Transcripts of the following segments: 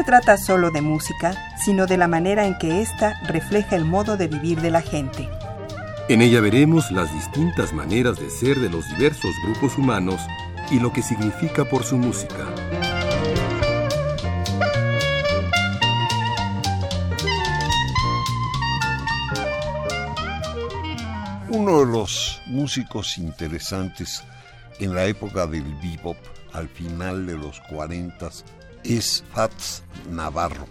Se trata solo de música, sino de la manera en que ésta refleja el modo de vivir de la gente. En ella veremos las distintas maneras de ser de los diversos grupos humanos y lo que significa por su música. Uno de los músicos interesantes en la época del bebop, al final de los 40, es Fats Navarro.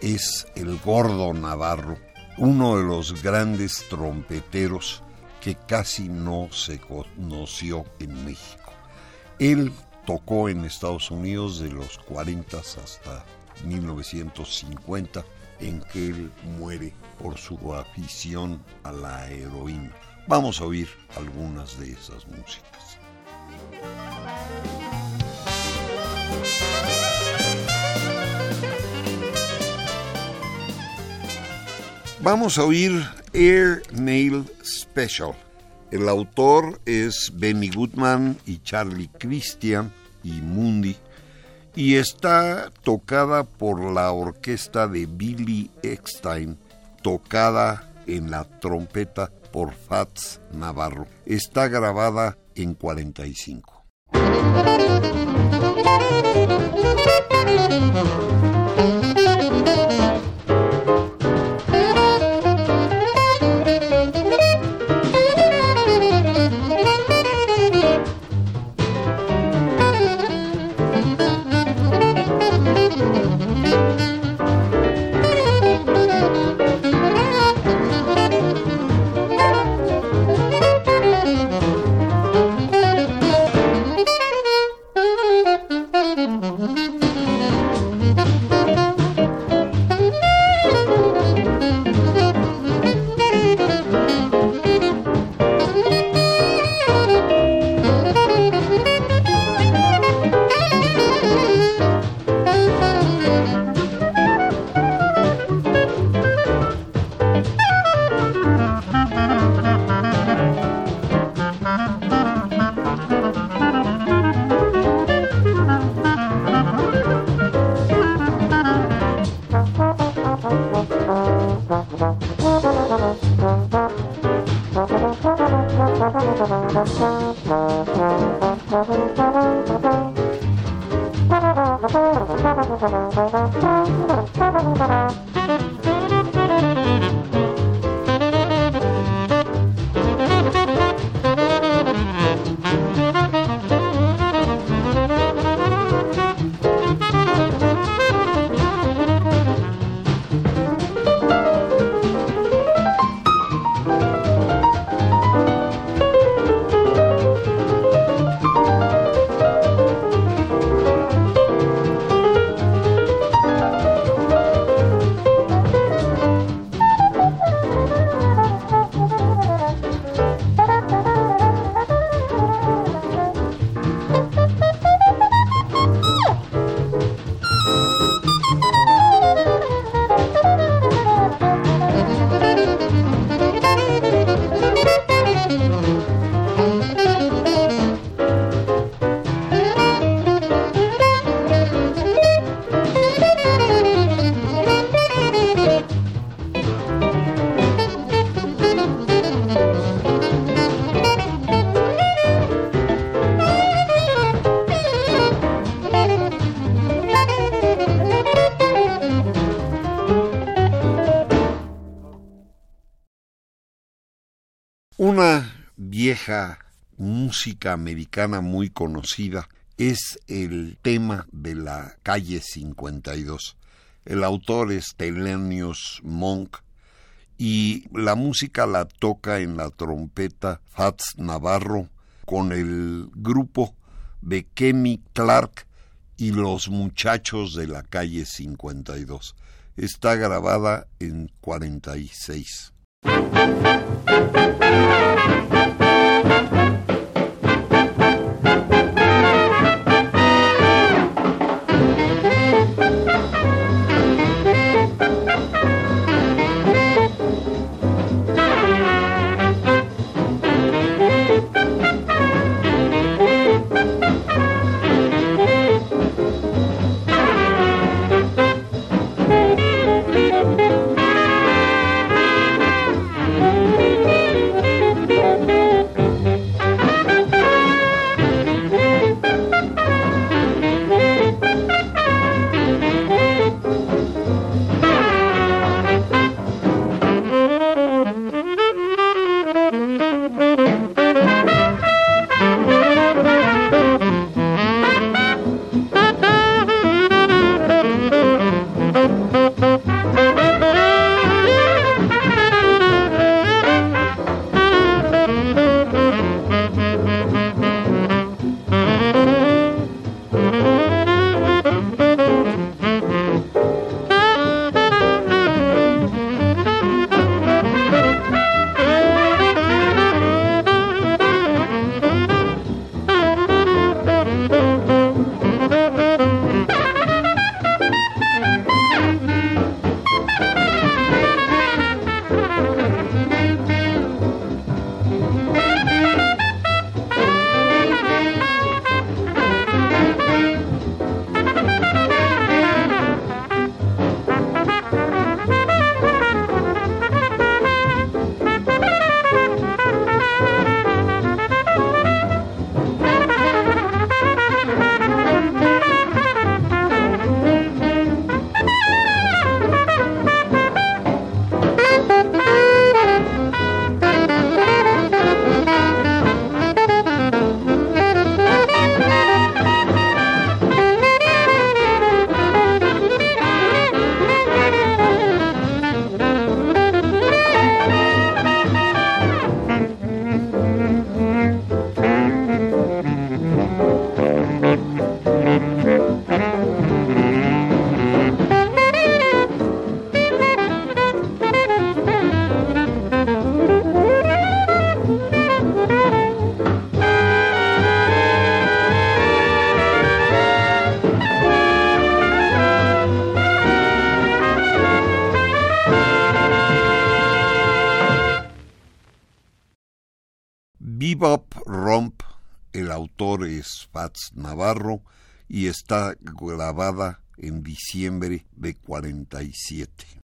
Es el gordo Navarro, uno de los grandes trompeteros que casi no se conoció en México. Él tocó en Estados Unidos de los 40 hasta 1950, en que él muere por su afición a la heroína. Vamos a oír algunas de esas músicas. Vamos a oír Air Nail Special. El autor es Benny Goodman y Charlie Christian y Mundi y está tocada por la orquesta de Billy Eckstein, tocada en la trompeta por Fats Navarro. Está grabada en 45. Música americana muy conocida es el tema de la calle 52. El autor es Thelonious Monk y la música la toca en la trompeta Fats Navarro con el grupo de Kenny Clark y Los Muchachos de la calle 52. Está grabada en 46. Navarro y está grabada en diciembre de 47.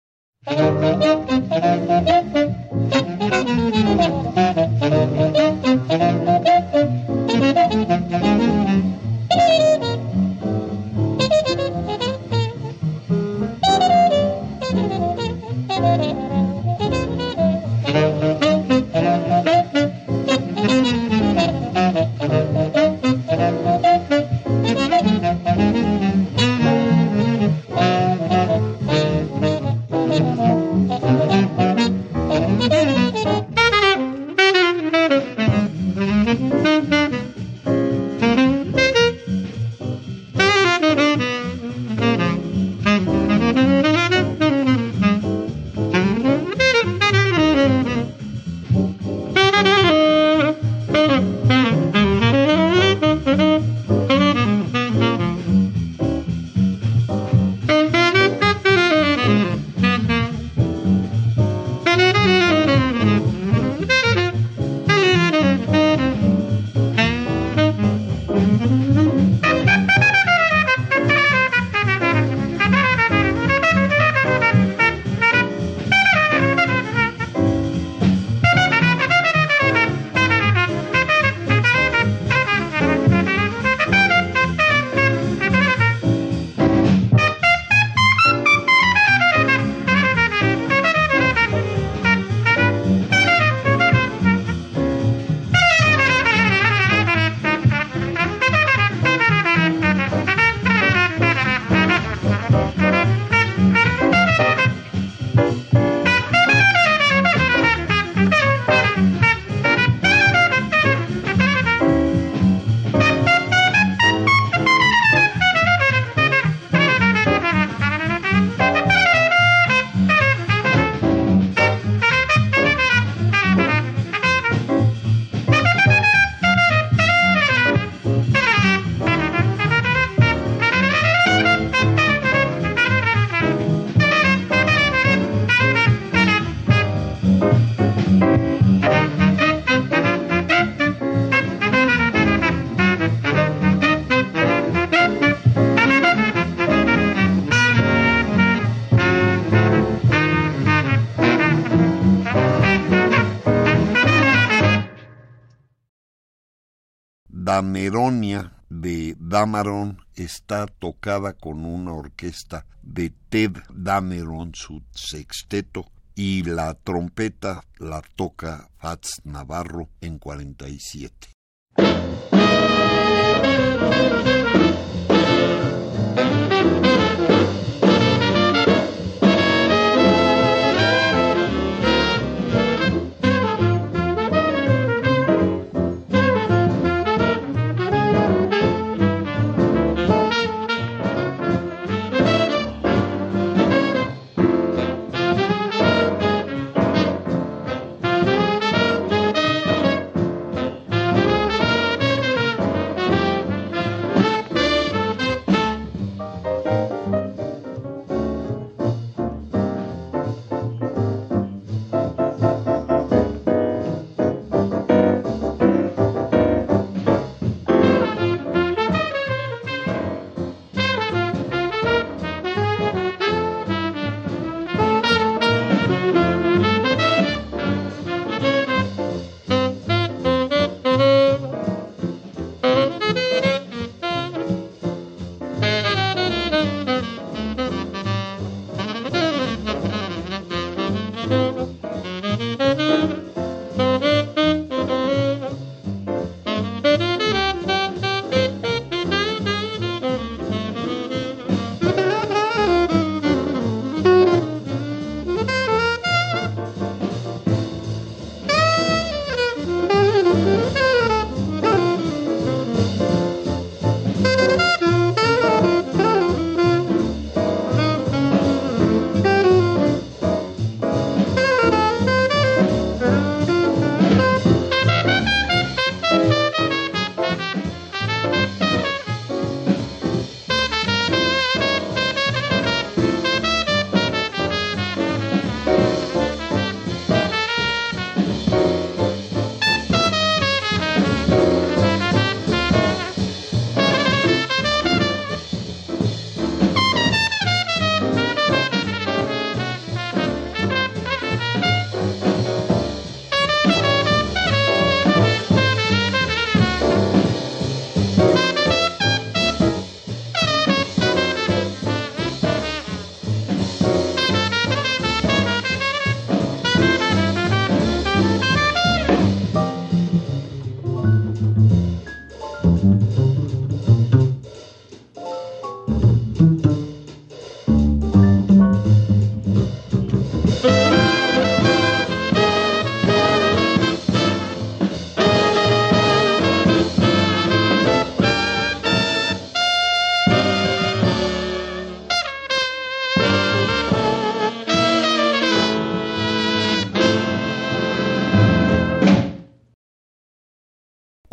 Dameronia de Dameron está tocada con una orquesta de Ted Dameron, su sexteto, y la trompeta la toca Fats Navarro en 47.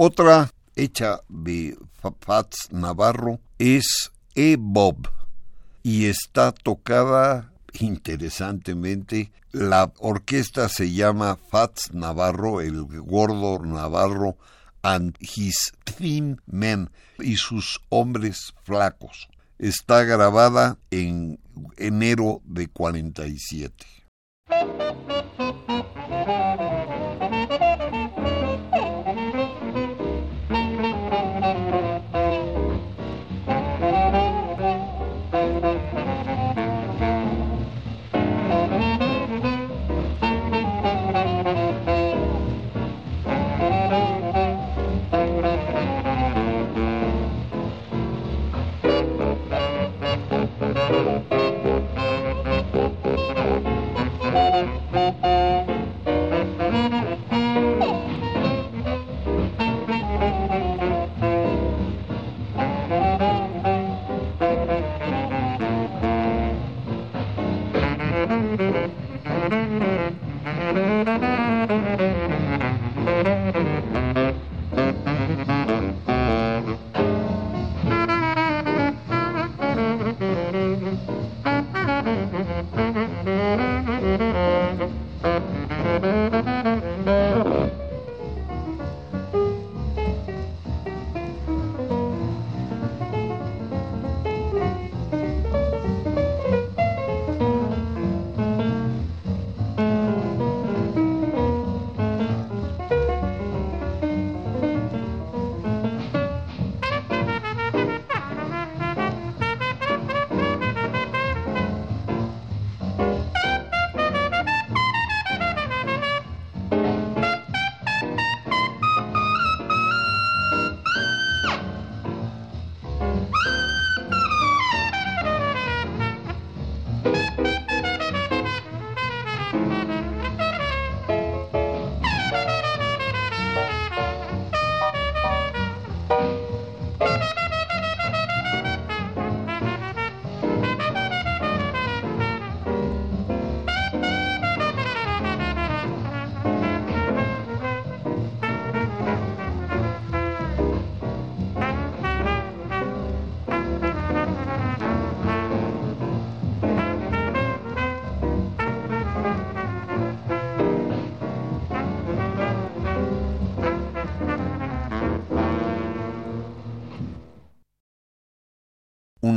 Otra hecha de Fats Navarro es E-Bob y está tocada interesantemente. La orquesta se llama Fats Navarro, el gordo Navarro and his thin men y sus hombres flacos. Está grabada en enero de 47.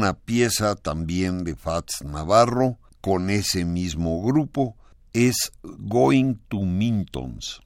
Una pieza también de Fats Navarro con ese mismo grupo es Going to Mintons.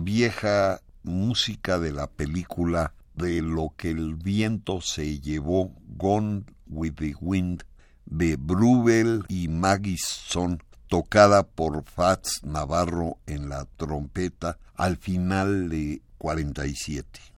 Vieja música de la película de lo que el viento se llevó, Gone with the Wind, de Brubel y Magisson, tocada por Fats Navarro en la trompeta al final de 47.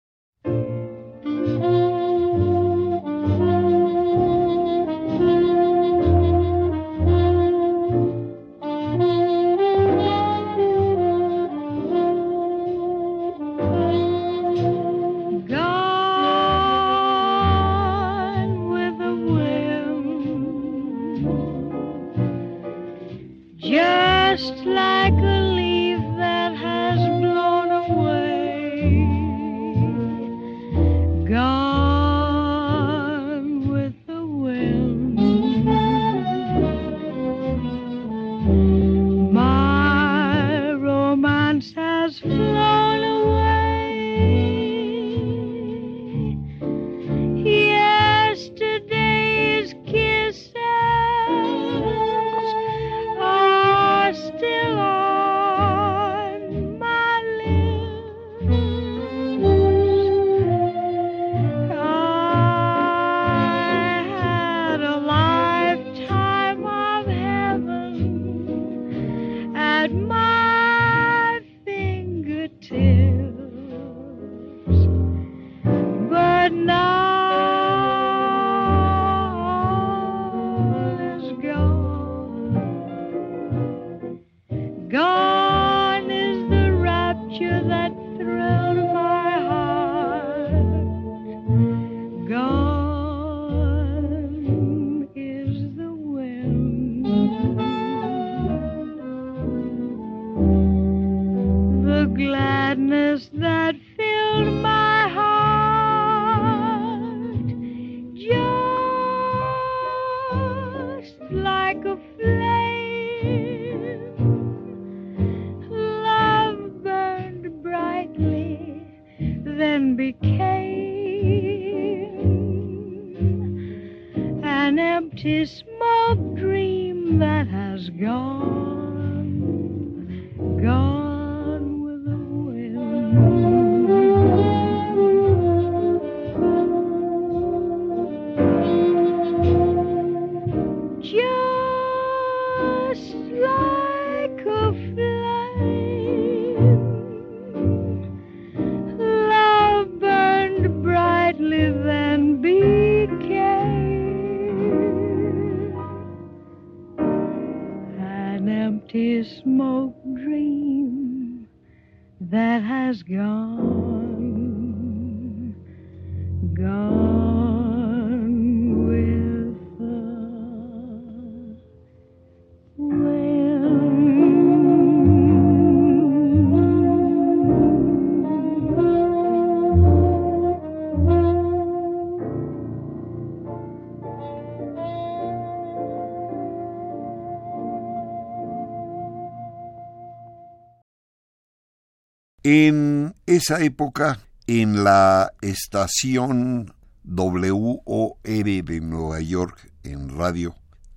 En esa época, en la estación WOR de Nueva York en radio,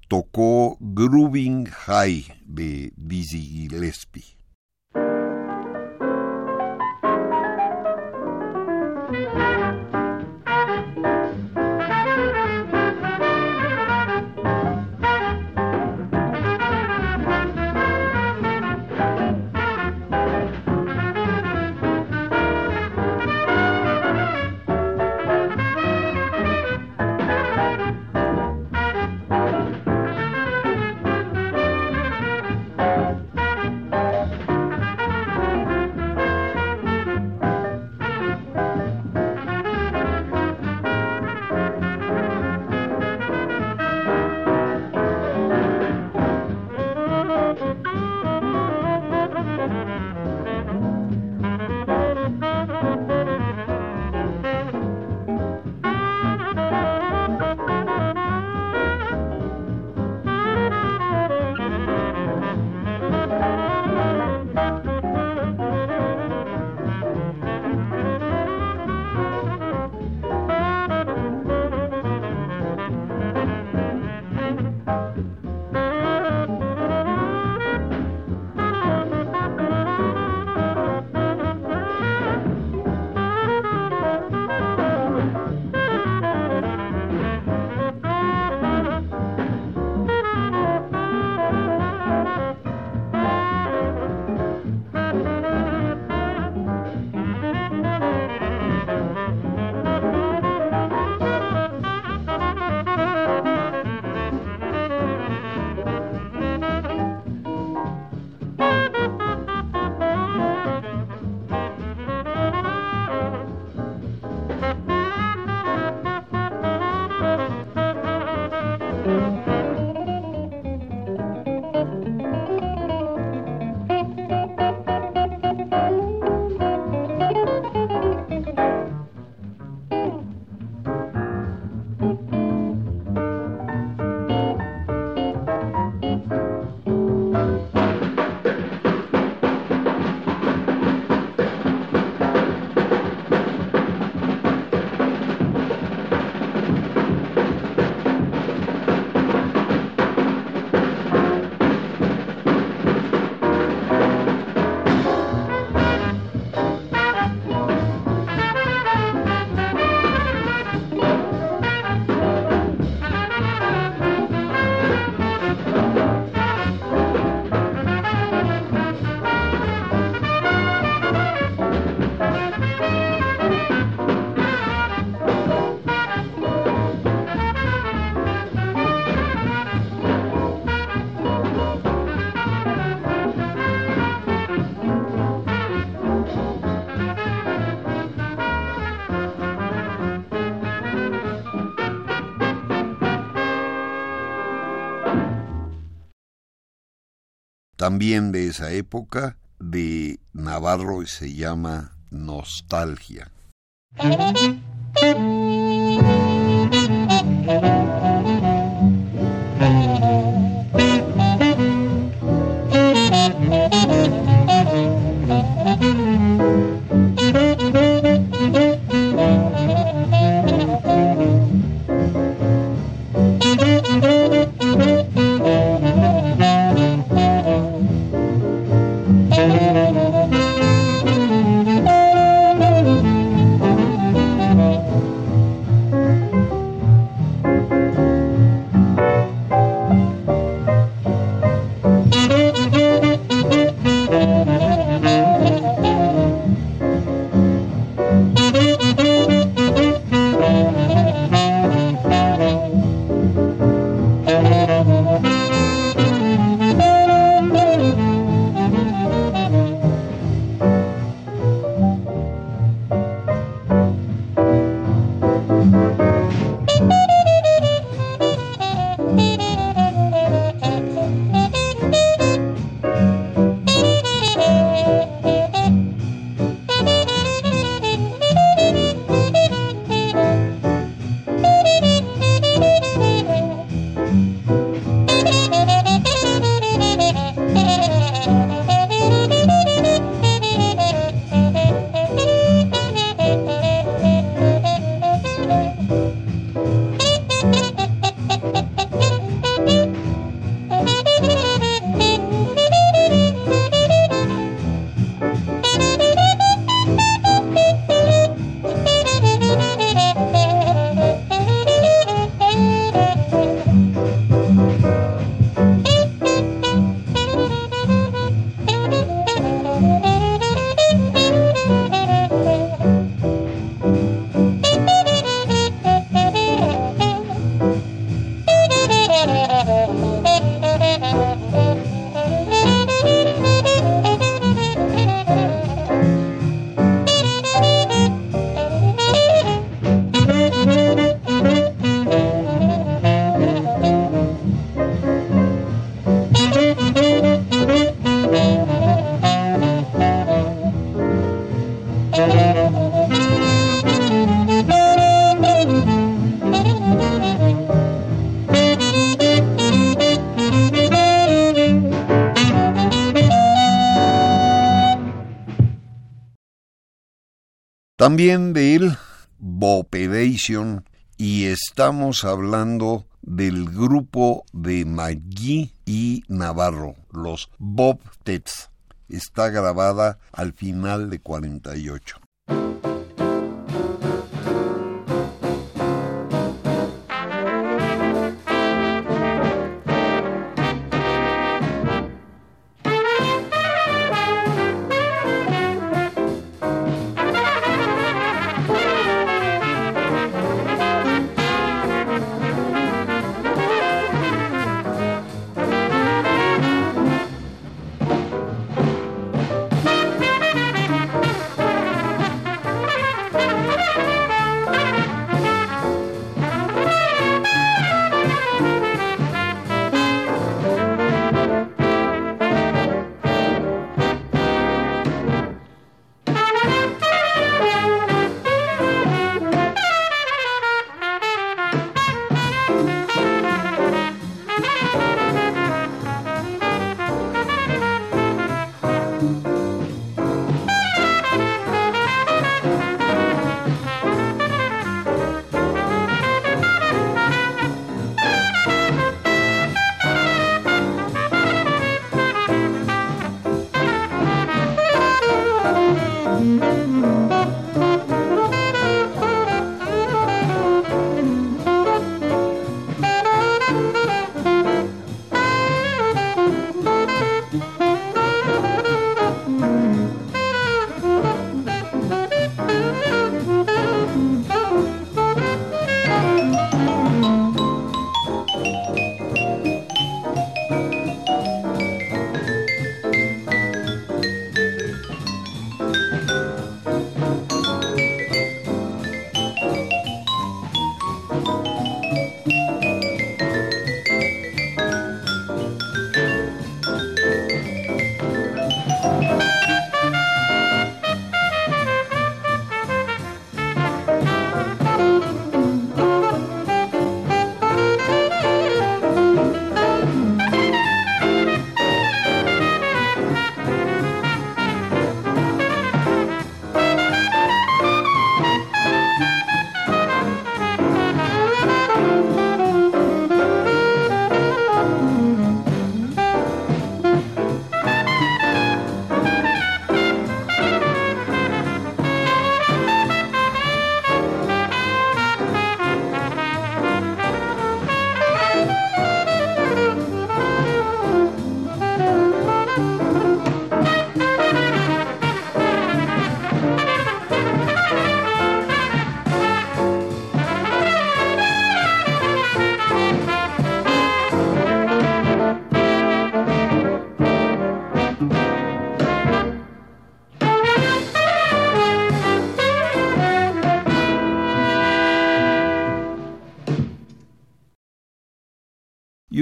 tocó Grooving High de Dizzy Gillespie. También de esa época, de Navarro se llama Nostalgia. También del Bopedation y estamos hablando del grupo de Magui y Navarro, los Bob Tets. Está grabada al final de 48.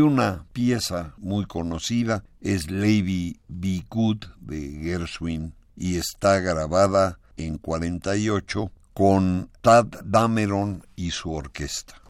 Una pieza muy conocida es Lady Be Good de Gershwin y está grabada en 48 con Tad Dameron y su orquesta.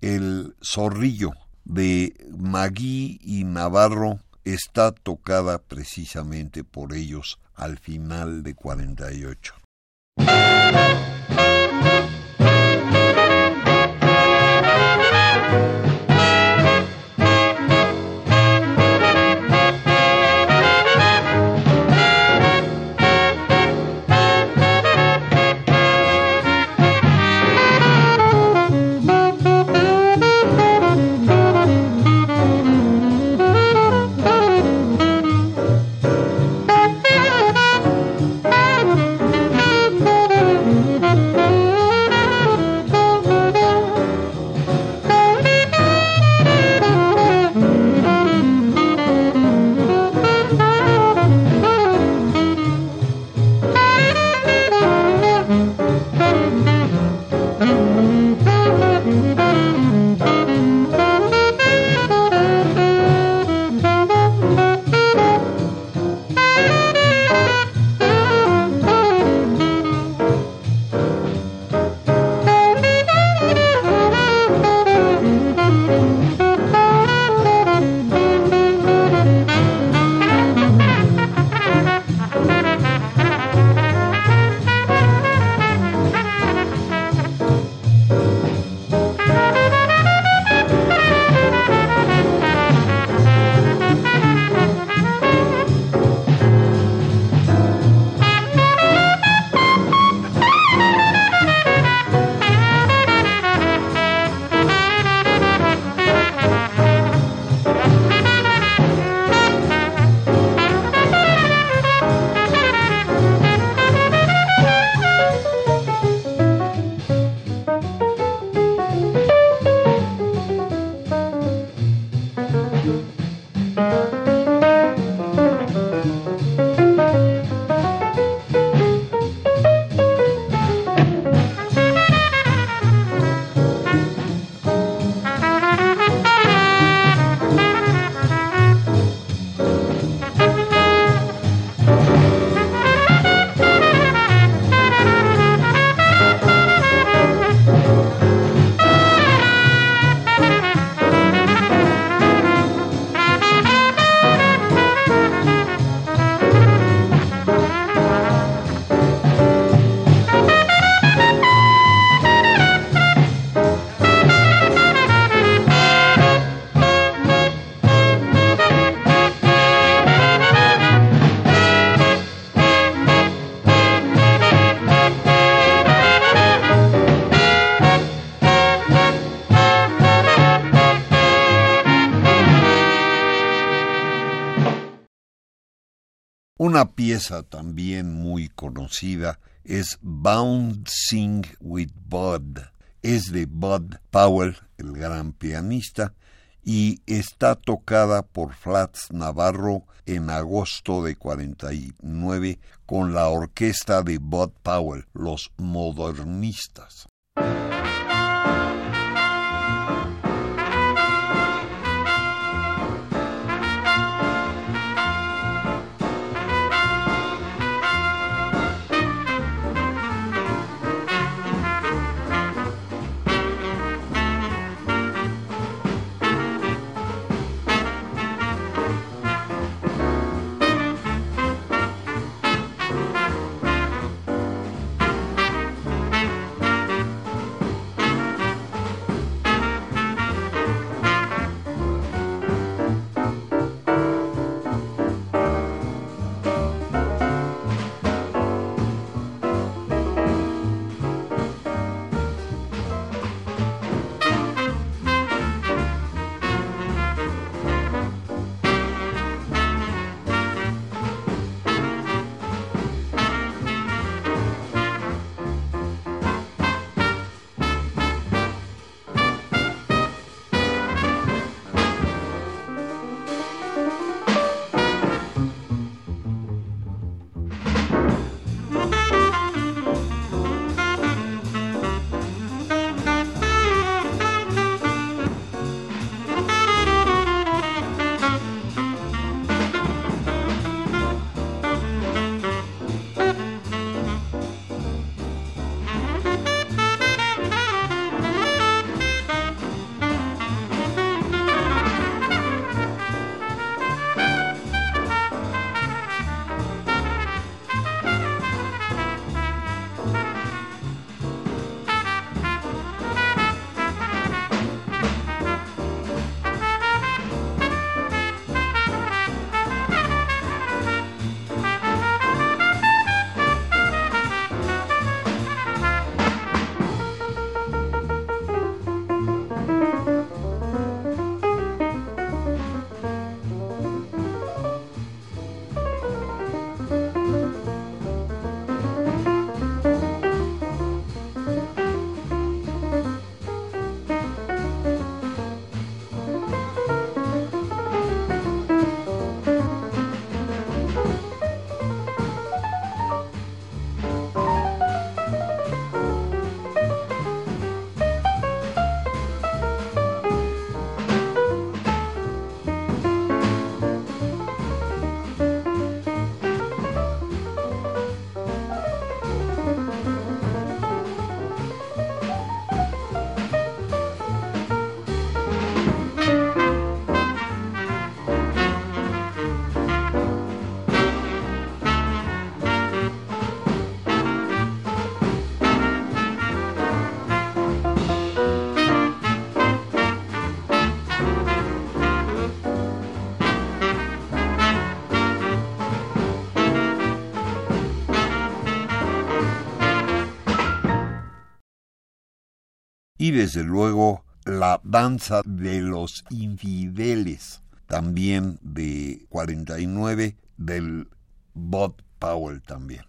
El zorrillo de Magui y Navarro está tocada precisamente por ellos al final de 48. También muy conocida es Bouncing with Bud. Es de Bud Powell, el gran pianista, y está tocada por Flats Navarro en agosto de 49 con la orquesta de Bud Powell, los modernistas. Y desde luego la danza de los infideles, también de 49, del Bob Powell también.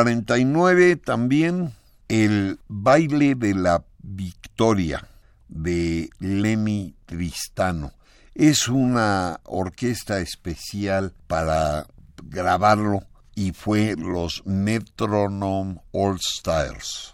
49 también el baile de la victoria de Lenny Tristano. Es una orquesta especial para grabarlo y fue los Metronome All Stars.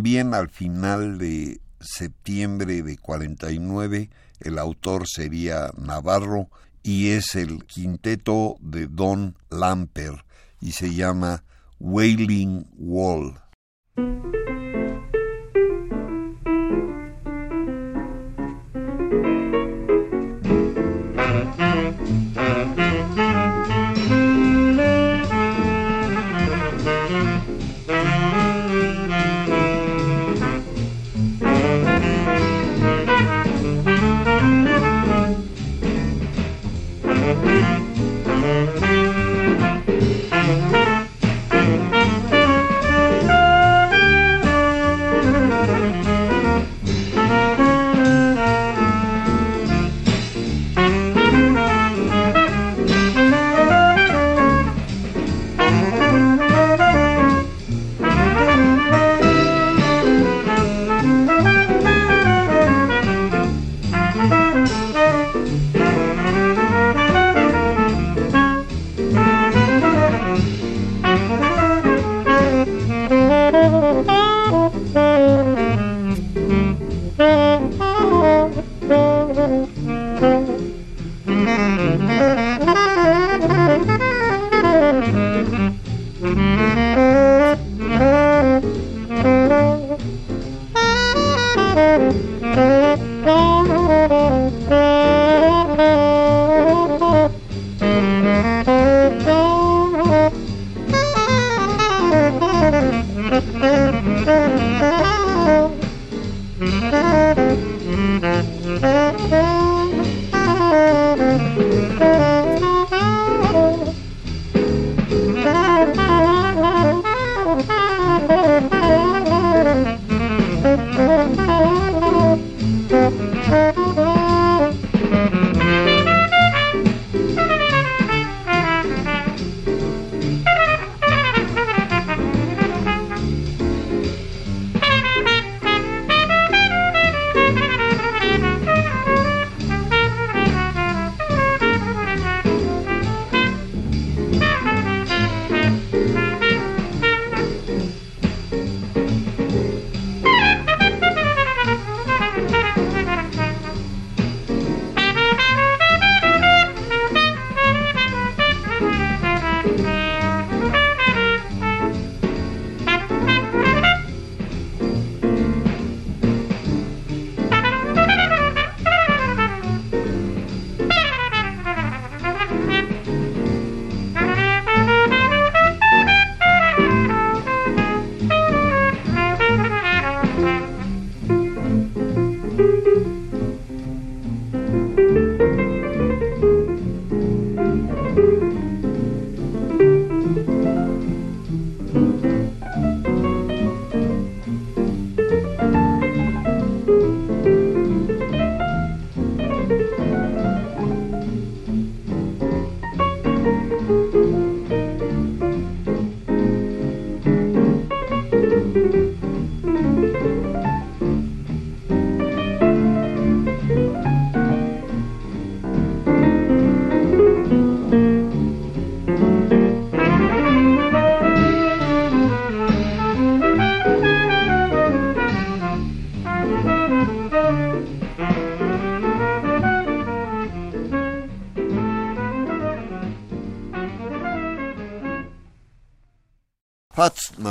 También al final de septiembre de 49 el autor sería Navarro y es el quinteto de Don Lamper y se llama Wailing Wall.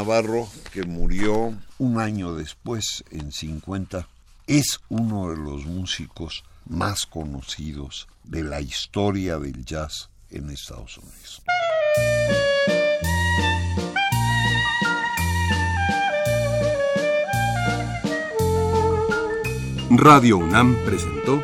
Navarro, que murió un año después, en 50, es uno de los músicos más conocidos de la historia del jazz en Estados Unidos. Radio UNAM presentó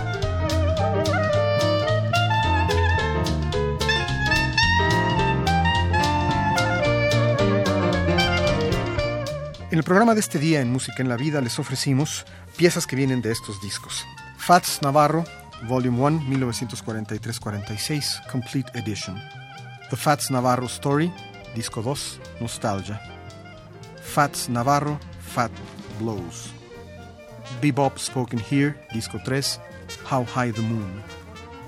El programa de este día en Música en la Vida les ofrecimos piezas que vienen de estos discos. Fats Navarro, Volume 1, 1943-46, Complete Edition. The Fats Navarro Story, Disco 2, Nostalgia. Fats Navarro, Fat Blows. Bebop Spoken Here, Disco 3, How High the Moon.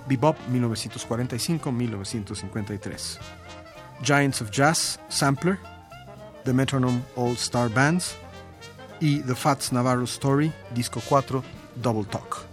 Bebop 1945-1953. Giants of Jazz, Sampler, The Metronome All Star Bands y The Fats Navarro Story, Disco 4, Double Talk.